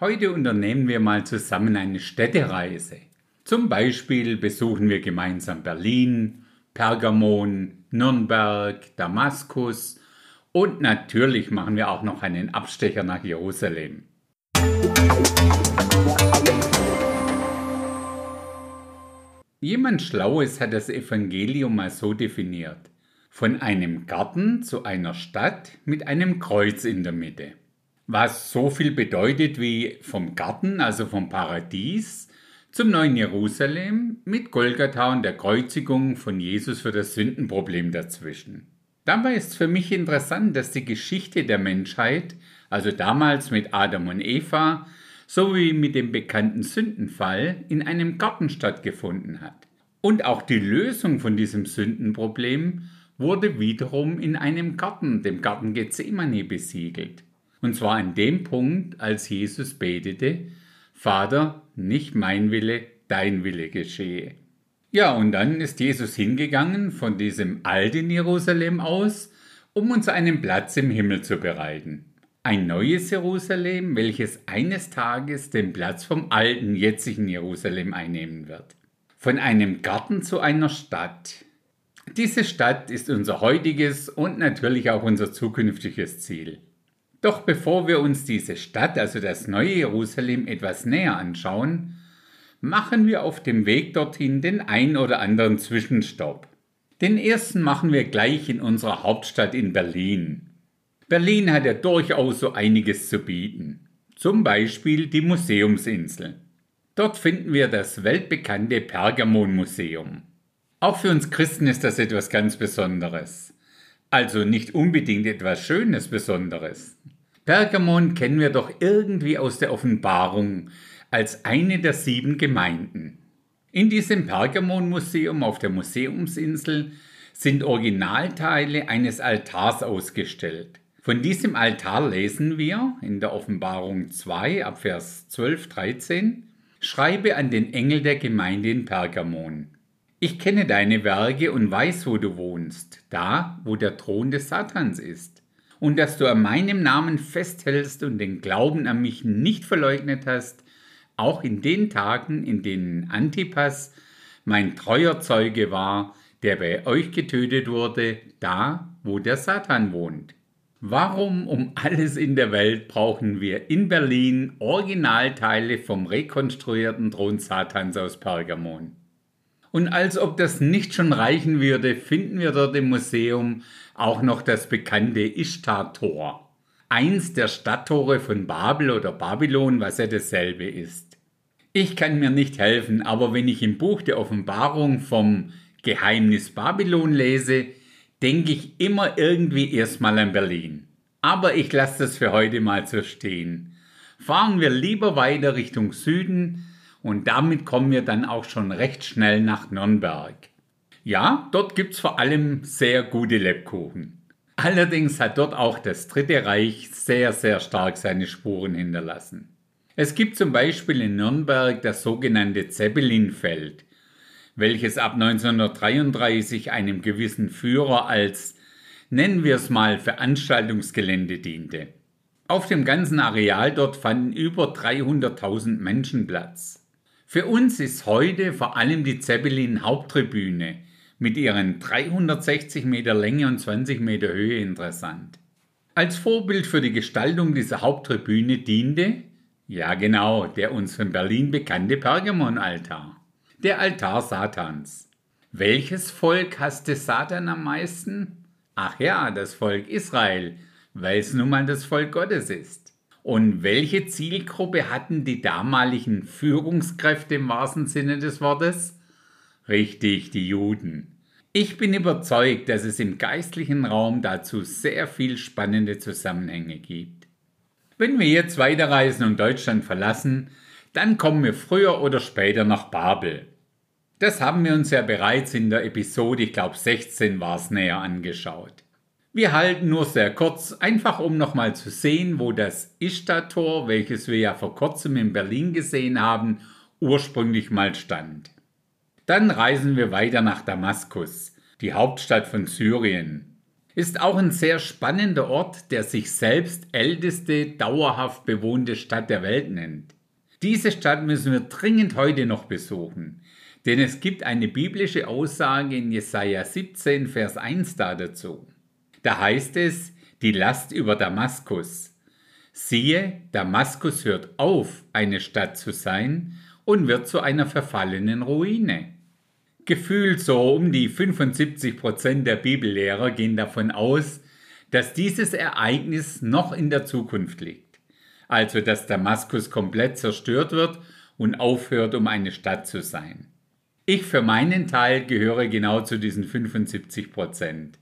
Heute unternehmen wir mal zusammen eine Städtereise. Zum Beispiel besuchen wir gemeinsam Berlin, Pergamon, Nürnberg, Damaskus und natürlich machen wir auch noch einen Abstecher nach Jerusalem. Jemand Schlaues hat das Evangelium mal so definiert. Von einem Garten zu einer Stadt mit einem Kreuz in der Mitte was so viel bedeutet wie vom Garten, also vom Paradies, zum neuen Jerusalem mit Golgatha und der Kreuzigung von Jesus für das Sündenproblem dazwischen. Dabei ist für mich interessant, dass die Geschichte der Menschheit, also damals mit Adam und Eva, sowie mit dem bekannten Sündenfall in einem Garten stattgefunden hat. Und auch die Lösung von diesem Sündenproblem wurde wiederum in einem Garten, dem Garten Gethsemane, besiegelt. Und zwar an dem Punkt, als Jesus betete, Vater, nicht mein Wille, dein Wille geschehe. Ja, und dann ist Jesus hingegangen von diesem alten Jerusalem aus, um uns einen Platz im Himmel zu bereiten. Ein neues Jerusalem, welches eines Tages den Platz vom alten, jetzigen Jerusalem einnehmen wird. Von einem Garten zu einer Stadt. Diese Stadt ist unser heutiges und natürlich auch unser zukünftiges Ziel. Doch bevor wir uns diese Stadt, also das neue Jerusalem, etwas näher anschauen, machen wir auf dem Weg dorthin den ein oder anderen Zwischenstopp. Den ersten machen wir gleich in unserer Hauptstadt in Berlin. Berlin hat ja durchaus so einiges zu bieten. Zum Beispiel die Museumsinsel. Dort finden wir das weltbekannte Pergamon-Museum. Auch für uns Christen ist das etwas ganz Besonderes. Also nicht unbedingt etwas Schönes Besonderes. Pergamon kennen wir doch irgendwie aus der Offenbarung als eine der sieben Gemeinden. In diesem Pergamon-Museum auf der Museumsinsel sind Originalteile eines Altars ausgestellt. Von diesem Altar lesen wir in der Offenbarung 2 ab Vers 12, 13, Schreibe an den Engel der Gemeinde in Pergamon. Ich kenne deine Werke und weiß, wo du wohnst, da, wo der Thron des Satans ist. Und dass du an meinem Namen festhältst und den Glauben an mich nicht verleugnet hast, auch in den Tagen, in denen Antipas mein treuer Zeuge war, der bei euch getötet wurde, da, wo der Satan wohnt. Warum um alles in der Welt brauchen wir in Berlin Originalteile vom rekonstruierten Thron Satans aus Pergamon? Und als ob das nicht schon reichen würde, finden wir dort im Museum auch noch das bekannte Ishtar-Tor. Eins der Stadttore von Babel oder Babylon, was ja dasselbe ist. Ich kann mir nicht helfen, aber wenn ich im Buch der Offenbarung vom Geheimnis Babylon lese, denke ich immer irgendwie erstmal an Berlin. Aber ich lasse das für heute mal so stehen. Fahren wir lieber weiter Richtung Süden, und damit kommen wir dann auch schon recht schnell nach Nürnberg. Ja, dort gibt es vor allem sehr gute Lebkuchen. Allerdings hat dort auch das Dritte Reich sehr, sehr stark seine Spuren hinterlassen. Es gibt zum Beispiel in Nürnberg das sogenannte Zeppelinfeld, welches ab 1933 einem gewissen Führer als, nennen wir es mal, Veranstaltungsgelände diente. Auf dem ganzen Areal dort fanden über 300.000 Menschen Platz. Für uns ist heute vor allem die Zeppelin Haupttribüne mit ihren 360 Meter Länge und 20 Meter Höhe interessant. Als Vorbild für die Gestaltung dieser Haupttribüne diente, ja genau, der uns von Berlin bekannte Pergamon-Altar, der Altar Satans. Welches Volk hasste Satan am meisten? Ach ja, das Volk Israel, weil es nun mal das Volk Gottes ist. Und welche Zielgruppe hatten die damaligen Führungskräfte im wahrsten Sinne des Wortes? Richtig, die Juden. Ich bin überzeugt, dass es im geistlichen Raum dazu sehr viel spannende Zusammenhänge gibt. Wenn wir jetzt weiterreisen und Deutschland verlassen, dann kommen wir früher oder später nach Babel. Das haben wir uns ja bereits in der Episode, ich glaube 16 war es näher angeschaut. Wir halten nur sehr kurz, einfach um nochmal zu sehen, wo das Ishtar-Tor, welches wir ja vor kurzem in Berlin gesehen haben, ursprünglich mal stand. Dann reisen wir weiter nach Damaskus, die Hauptstadt von Syrien. Ist auch ein sehr spannender Ort, der sich selbst älteste dauerhaft bewohnte Stadt der Welt nennt. Diese Stadt müssen wir dringend heute noch besuchen, denn es gibt eine biblische Aussage in Jesaja 17, Vers 1 da dazu. Da heißt es, die Last über Damaskus. Siehe, Damaskus hört auf, eine Stadt zu sein und wird zu einer verfallenen Ruine. Gefühlt so um die 75 Prozent der Bibellehrer gehen davon aus, dass dieses Ereignis noch in der Zukunft liegt. Also, dass Damaskus komplett zerstört wird und aufhört, um eine Stadt zu sein. Ich für meinen Teil gehöre genau zu diesen 75 Prozent.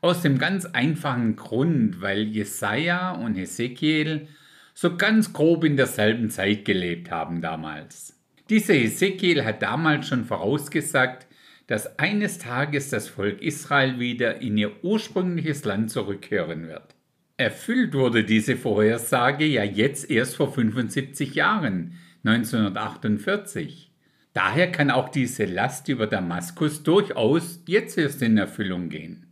Aus dem ganz einfachen Grund, weil Jesaja und Hesekiel so ganz grob in derselben Zeit gelebt haben damals. Dieser Hesekiel hat damals schon vorausgesagt, dass eines Tages das Volk Israel wieder in ihr ursprüngliches Land zurückkehren wird. Erfüllt wurde diese Vorhersage ja jetzt erst vor 75 Jahren, 1948. Daher kann auch diese Last über Damaskus durchaus jetzt erst in Erfüllung gehen.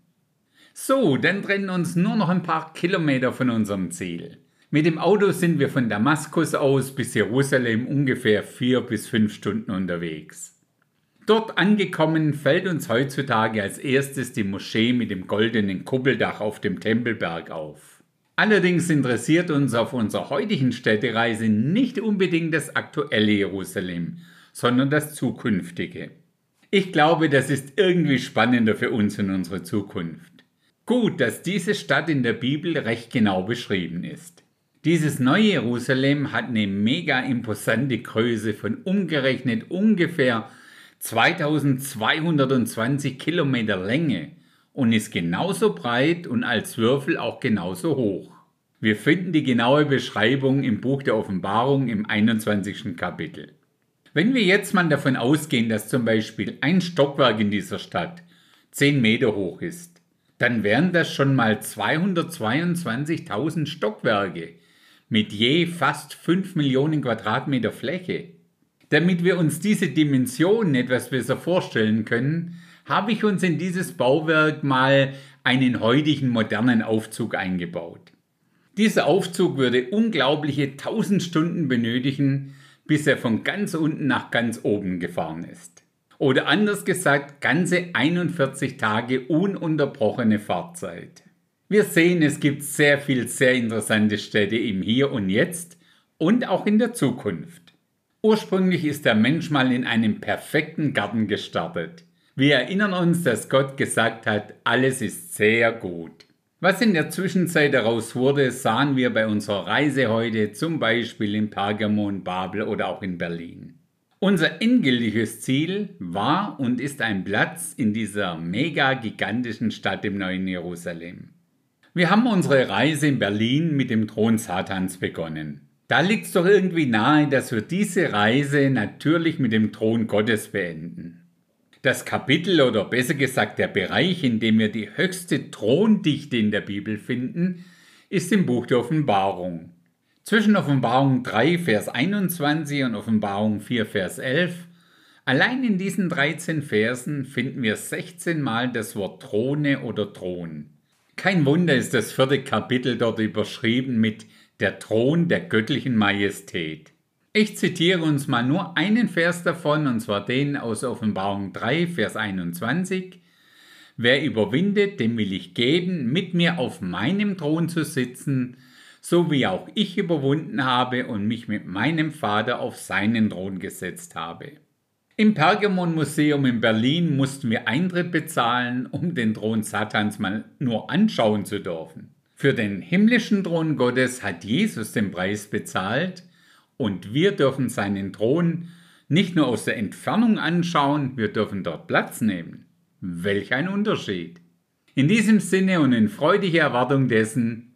So, dann trennen uns nur noch ein paar Kilometer von unserem Ziel. Mit dem Auto sind wir von Damaskus aus bis Jerusalem ungefähr vier bis fünf Stunden unterwegs. Dort angekommen fällt uns heutzutage als erstes die Moschee mit dem goldenen Kuppeldach auf dem Tempelberg auf. Allerdings interessiert uns auf unserer heutigen Städtereise nicht unbedingt das aktuelle Jerusalem, sondern das zukünftige. Ich glaube, das ist irgendwie spannender für uns in unserer Zukunft. Gut, dass diese Stadt in der Bibel recht genau beschrieben ist. Dieses neue Jerusalem hat eine mega imposante Größe von umgerechnet ungefähr 2220 Kilometer Länge und ist genauso breit und als Würfel auch genauso hoch. Wir finden die genaue Beschreibung im Buch der Offenbarung im 21. Kapitel. Wenn wir jetzt mal davon ausgehen, dass zum Beispiel ein Stockwerk in dieser Stadt 10 Meter hoch ist, dann wären das schon mal 222.000 Stockwerke mit je fast 5 Millionen Quadratmeter Fläche. Damit wir uns diese Dimensionen etwas besser vorstellen können, habe ich uns in dieses Bauwerk mal einen heutigen modernen Aufzug eingebaut. Dieser Aufzug würde unglaubliche 1000 Stunden benötigen, bis er von ganz unten nach ganz oben gefahren ist. Oder anders gesagt, ganze 41 Tage ununterbrochene Fahrzeit. Wir sehen, es gibt sehr viel sehr interessante Städte im Hier und Jetzt und auch in der Zukunft. Ursprünglich ist der Mensch mal in einem perfekten Garten gestartet. Wir erinnern uns, dass Gott gesagt hat, alles ist sehr gut. Was in der Zwischenzeit daraus wurde, sahen wir bei unserer Reise heute zum Beispiel in Pergamon, Babel oder auch in Berlin. Unser endgültiges Ziel war und ist ein Platz in dieser mega gigantischen Stadt im neuen Jerusalem. Wir haben unsere Reise in Berlin mit dem Thron Satans begonnen. Da liegt es doch irgendwie nahe, dass wir diese Reise natürlich mit dem Thron Gottes beenden. Das Kapitel oder besser gesagt der Bereich, in dem wir die höchste Throndichte in der Bibel finden, ist im Buch der Offenbarung. Zwischen Offenbarung 3, Vers 21 und Offenbarung 4, Vers 11, allein in diesen 13 Versen finden wir 16 Mal das Wort Throne oder Thron. Kein Wunder ist das vierte Kapitel dort überschrieben mit der Thron der göttlichen Majestät. Ich zitiere uns mal nur einen Vers davon, und zwar den aus Offenbarung 3, Vers 21. Wer überwindet, dem will ich geben, mit mir auf meinem Thron zu sitzen, so wie auch ich überwunden habe und mich mit meinem Vater auf seinen Thron gesetzt habe. Im Pergamon Museum in Berlin mussten wir Eintritt bezahlen, um den Thron Satans mal nur anschauen zu dürfen. Für den himmlischen Thron Gottes hat Jesus den Preis bezahlt und wir dürfen seinen Thron nicht nur aus der Entfernung anschauen, wir dürfen dort Platz nehmen. Welch ein Unterschied. In diesem Sinne und in freudiger Erwartung dessen,